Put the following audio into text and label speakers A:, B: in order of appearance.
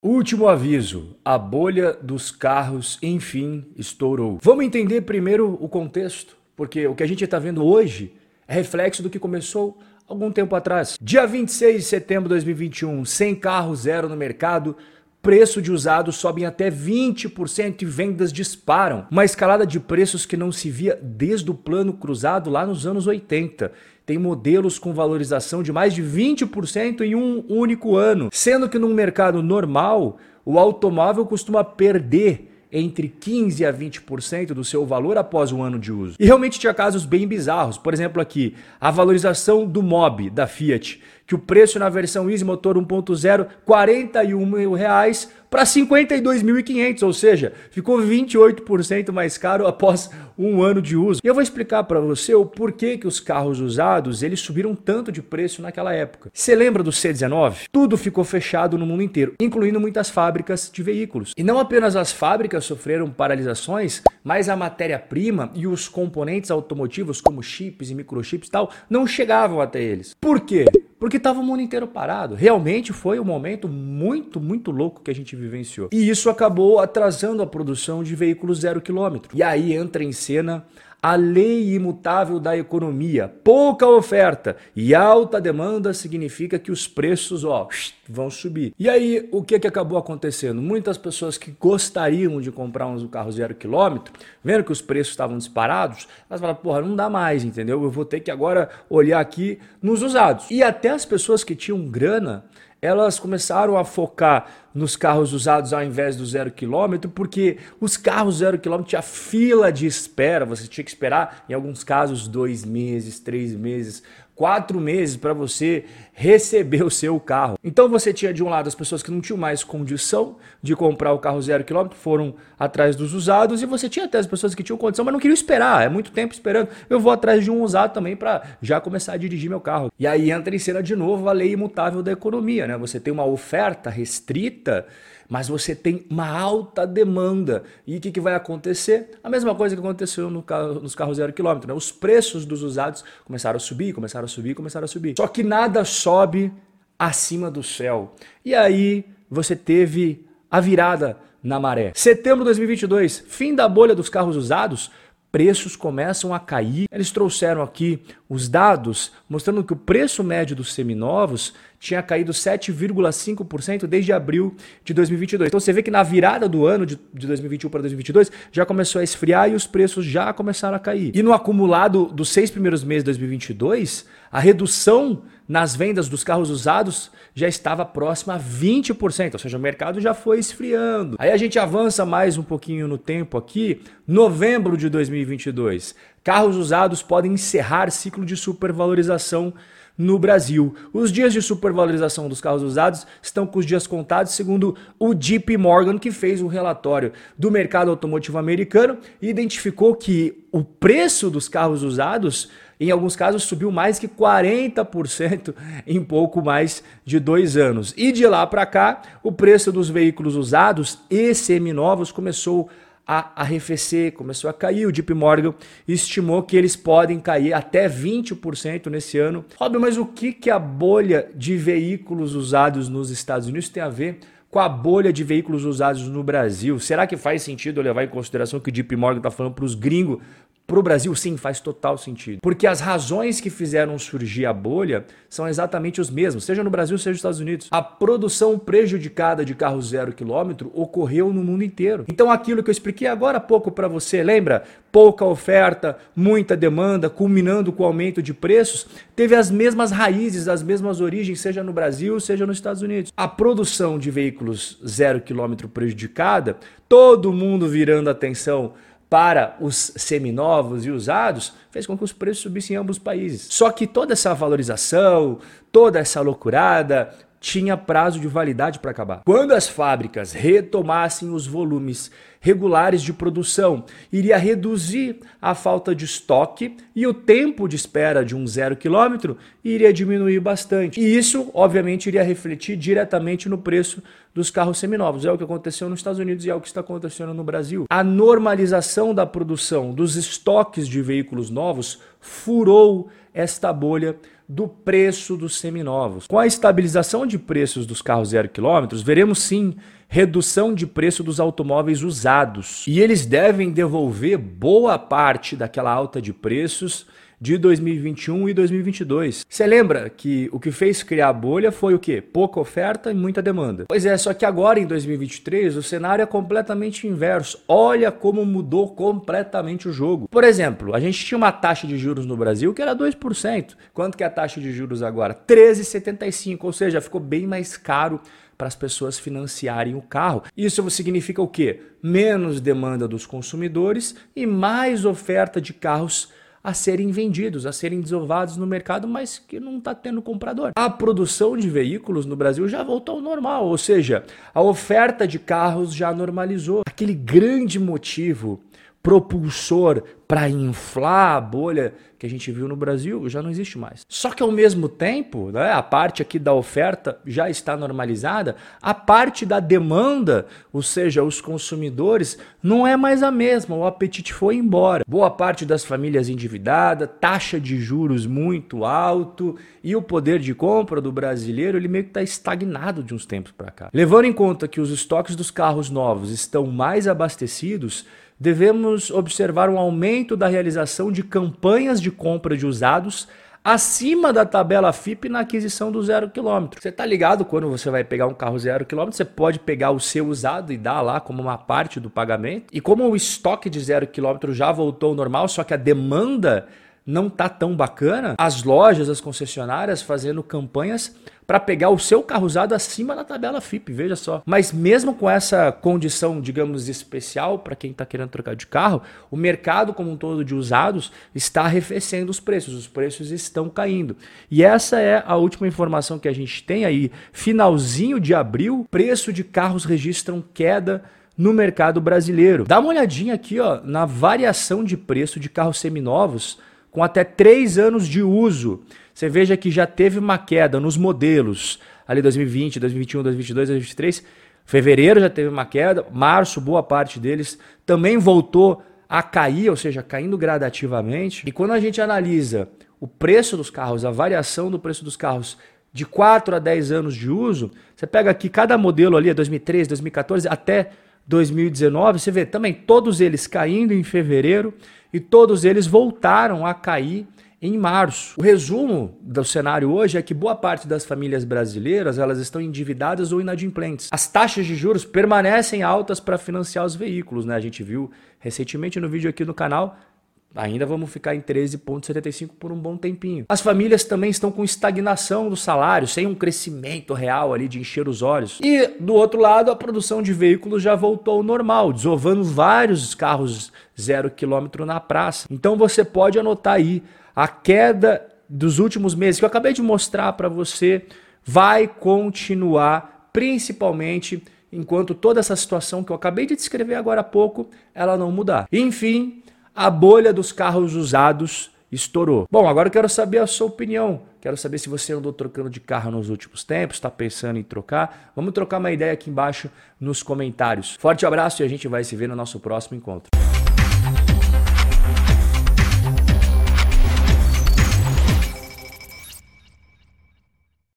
A: Último aviso: a bolha dos carros, enfim, estourou. Vamos entender primeiro o contexto, porque o que a gente está vendo hoje é reflexo do que começou algum tempo atrás. Dia 26 de setembro de 2021, sem carro zero no mercado, preço de usados sobem até 20% e vendas disparam. Uma escalada de preços que não se via desde o plano cruzado lá nos anos 80 tem modelos com valorização de mais de 20% em um único ano, sendo que num mercado normal, o automóvel costuma perder entre 15 a 20% do seu valor após um ano de uso. E realmente tinha casos bem bizarros. Por exemplo, aqui, a valorização do Mob da Fiat, que o preço na versão Easy Motor 1.0, 41 mil reais para 52.500, ou seja, ficou 28% mais caro após um ano de uso. E eu vou explicar para você o porquê que os carros usados eles subiram tanto de preço naquela época. Você lembra do C19? Tudo ficou fechado no mundo inteiro, incluindo muitas fábricas de veículos. E não apenas as fábricas sofreram paralisações, mas a matéria-prima e os componentes automotivos, como chips e microchips e tal, não chegavam até eles. Por quê? Porque estava o mundo inteiro parado. Realmente foi um momento muito, muito louco que a gente vivenciou. E isso acabou atrasando a produção de veículos zero quilômetro. E aí entra em cena a lei imutável da economia. Pouca oferta e alta demanda significa que os preços ó, vão subir. E aí, o que, que acabou acontecendo? Muitas pessoas que gostariam de comprar um carro zero quilômetro, vendo que os preços estavam disparados, elas falaram, porra, não dá mais, entendeu? Eu vou ter que agora olhar aqui nos usados. E até as pessoas que tinham grana, elas começaram a focar nos carros usados ao invés do zero quilômetro, porque os carros zero quilômetro tinha fila de espera, você tinha que esperar, em alguns casos, dois meses, três meses, quatro meses para você receber o seu carro. Então você tinha de um lado as pessoas que não tinham mais condição de comprar o carro zero quilômetro, foram atrás dos usados, e você tinha até as pessoas que tinham condição, mas não queriam esperar, é muito tempo esperando. Eu vou atrás de um usado também para já começar a dirigir meu carro. E aí entra em cena de novo a lei imutável da economia, né? Você tem uma oferta restrita mas você tem uma alta demanda. E o que, que vai acontecer? A mesma coisa que aconteceu no carro, nos carros zero quilômetro. Né? Os preços dos usados começaram a subir, começaram a subir, começaram a subir. Só que nada sobe acima do céu. E aí você teve a virada na maré. Setembro de 2022, fim da bolha dos carros usados, preços começam a cair. Eles trouxeram aqui os dados mostrando que o preço médio dos seminovos tinha caído 7,5% desde abril de 2022. Então você vê que na virada do ano de, de 2021 para 2022 já começou a esfriar e os preços já começaram a cair. E no acumulado dos seis primeiros meses de 2022, a redução nas vendas dos carros usados já estava próxima a 20%, ou seja, o mercado já foi esfriando. Aí a gente avança mais um pouquinho no tempo aqui, novembro de 2022. Carros usados podem encerrar ciclo de supervalorização no Brasil. Os dias de supervalorização dos carros usados estão com os dias contados, segundo o JP Morgan, que fez um relatório do mercado automotivo americano e identificou que o preço dos carros usados, em alguns casos, subiu mais que 40% em pouco mais de dois anos. E de lá para cá, o preço dos veículos usados e seminovos começou a a arrefecer, começou a cair. O JP Morgan estimou que eles podem cair até 20% nesse ano. Óbvio, mas o que, que a bolha de veículos usados nos Estados Unidos tem a ver com a bolha de veículos usados no Brasil? Será que faz sentido levar em consideração que o JP Morgan está falando para os gringos para o Brasil, sim, faz total sentido. Porque as razões que fizeram surgir a bolha são exatamente os mesmos, seja no Brasil, seja nos Estados Unidos. A produção prejudicada de carros zero quilômetro ocorreu no mundo inteiro. Então, aquilo que eu expliquei agora há pouco para você, lembra? Pouca oferta, muita demanda, culminando com o aumento de preços, teve as mesmas raízes, as mesmas origens, seja no Brasil, seja nos Estados Unidos. A produção de veículos zero quilômetro prejudicada, todo mundo virando atenção para os seminovos e usados fez com que os preços subissem em ambos os países. Só que toda essa valorização, toda essa loucurada tinha prazo de validade para acabar. Quando as fábricas retomassem os volumes regulares de produção, iria reduzir a falta de estoque e o tempo de espera de um zero quilômetro iria diminuir bastante. E isso, obviamente, iria refletir diretamente no preço dos carros seminovos. É o que aconteceu nos Estados Unidos e é o que está acontecendo no Brasil. A normalização da produção dos estoques de veículos novos furou esta bolha do preço dos seminovos. Com a estabilização de preços dos carros zero quilômetros, veremos sim redução de preço dos automóveis usados. E eles devem devolver boa parte daquela alta de preços de 2021 e 2022. Você lembra que o que fez criar a bolha foi o quê? Pouca oferta e muita demanda. Pois é, só que agora em 2023 o cenário é completamente inverso. Olha como mudou completamente o jogo. Por exemplo, a gente tinha uma taxa de juros no Brasil que era 2%. Quanto que é a taxa de juros agora? 13,75, ou seja, ficou bem mais caro para as pessoas financiarem o carro. Isso significa o quê? Menos demanda dos consumidores e mais oferta de carros a serem vendidos, a serem desovados no mercado, mas que não está tendo comprador. A produção de veículos no Brasil já voltou ao normal, ou seja, a oferta de carros já normalizou. Aquele grande motivo propulsor para inflar a bolha que a gente viu no Brasil já não existe mais. Só que ao mesmo tempo, né, a parte aqui da oferta já está normalizada, a parte da demanda, ou seja, os consumidores, não é mais a mesma. O apetite foi embora. Boa parte das famílias endividadas, taxa de juros muito alto e o poder de compra do brasileiro ele meio que está estagnado de uns tempos para cá. Levando em conta que os estoques dos carros novos estão mais abastecidos devemos observar um aumento da realização de campanhas de compra de usados acima da tabela FIP na aquisição do zero quilômetro. Você está ligado quando você vai pegar um carro zero quilômetro, você pode pegar o seu usado e dar lá como uma parte do pagamento. E como o estoque de zero quilômetro já voltou ao normal, só que a demanda não tá tão bacana, as lojas, as concessionárias fazendo campanhas para pegar o seu carro usado acima da tabela FIP, veja só. Mas mesmo com essa condição, digamos, especial para quem está querendo trocar de carro, o mercado como um todo de usados está arrefecendo os preços, os preços estão caindo. E essa é a última informação que a gente tem aí, finalzinho de abril, preço de carros registram queda no mercado brasileiro. Dá uma olhadinha aqui ó, na variação de preço de carros seminovos com até 3 anos de uso. Você veja que já teve uma queda nos modelos, ali 2020, 2021, 2022, 2023. Fevereiro já teve uma queda, março, boa parte deles também voltou a cair, ou seja, caindo gradativamente. E quando a gente analisa o preço dos carros, a variação do preço dos carros de 4 a 10 anos de uso, você pega aqui cada modelo ali, 2013, 2014 até 2019, você vê também todos eles caindo em fevereiro e todos eles voltaram a cair em março. O resumo do cenário hoje é que boa parte das famílias brasileiras elas estão endividadas ou inadimplentes. As taxas de juros permanecem altas para financiar os veículos, né? A gente viu recentemente no vídeo aqui no canal Ainda vamos ficar em 13,75 por um bom tempinho. As famílias também estão com estagnação do salário, sem um crescimento real ali de encher os olhos. E do outro lado, a produção de veículos já voltou ao normal, desovando vários carros zero quilômetro na praça. Então você pode anotar aí a queda dos últimos meses que eu acabei de mostrar para você vai continuar, principalmente enquanto toda essa situação que eu acabei de descrever agora há pouco, ela não mudar. Enfim, a bolha dos carros usados estourou. Bom, agora eu quero saber a sua opinião. Quero saber se você andou trocando de carro nos últimos tempos, está pensando em trocar. Vamos trocar uma ideia aqui embaixo nos comentários. Forte abraço e a gente vai se ver no nosso próximo encontro.